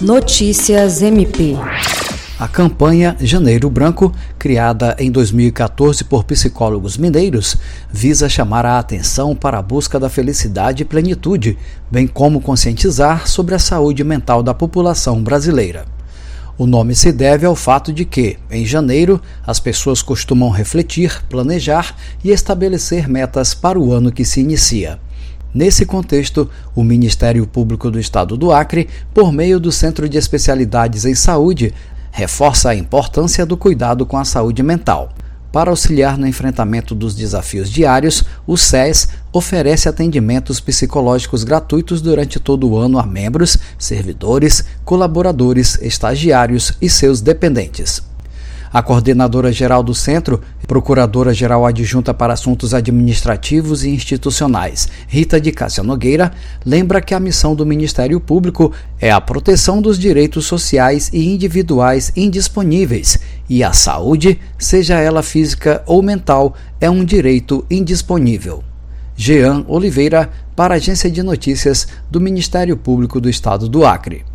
Notícias MP. A campanha Janeiro Branco, criada em 2014 por psicólogos mineiros, visa chamar a atenção para a busca da felicidade e plenitude, bem como conscientizar sobre a saúde mental da população brasileira. O nome se deve ao fato de que, em janeiro, as pessoas costumam refletir, planejar e estabelecer metas para o ano que se inicia. Nesse contexto, o Ministério Público do Estado do Acre, por meio do Centro de Especialidades em Saúde, reforça a importância do cuidado com a saúde mental. Para auxiliar no enfrentamento dos desafios diários, o SES oferece atendimentos psicológicos gratuitos durante todo o ano a membros, servidores, colaboradores, estagiários e seus dependentes. A coordenadora geral do centro, procuradora-geral adjunta para assuntos administrativos e institucionais, Rita de Cássia Nogueira, lembra que a missão do Ministério Público é a proteção dos direitos sociais e individuais indisponíveis e a saúde, seja ela física ou mental, é um direito indisponível. Jean Oliveira, para a Agência de Notícias do Ministério Público do Estado do Acre.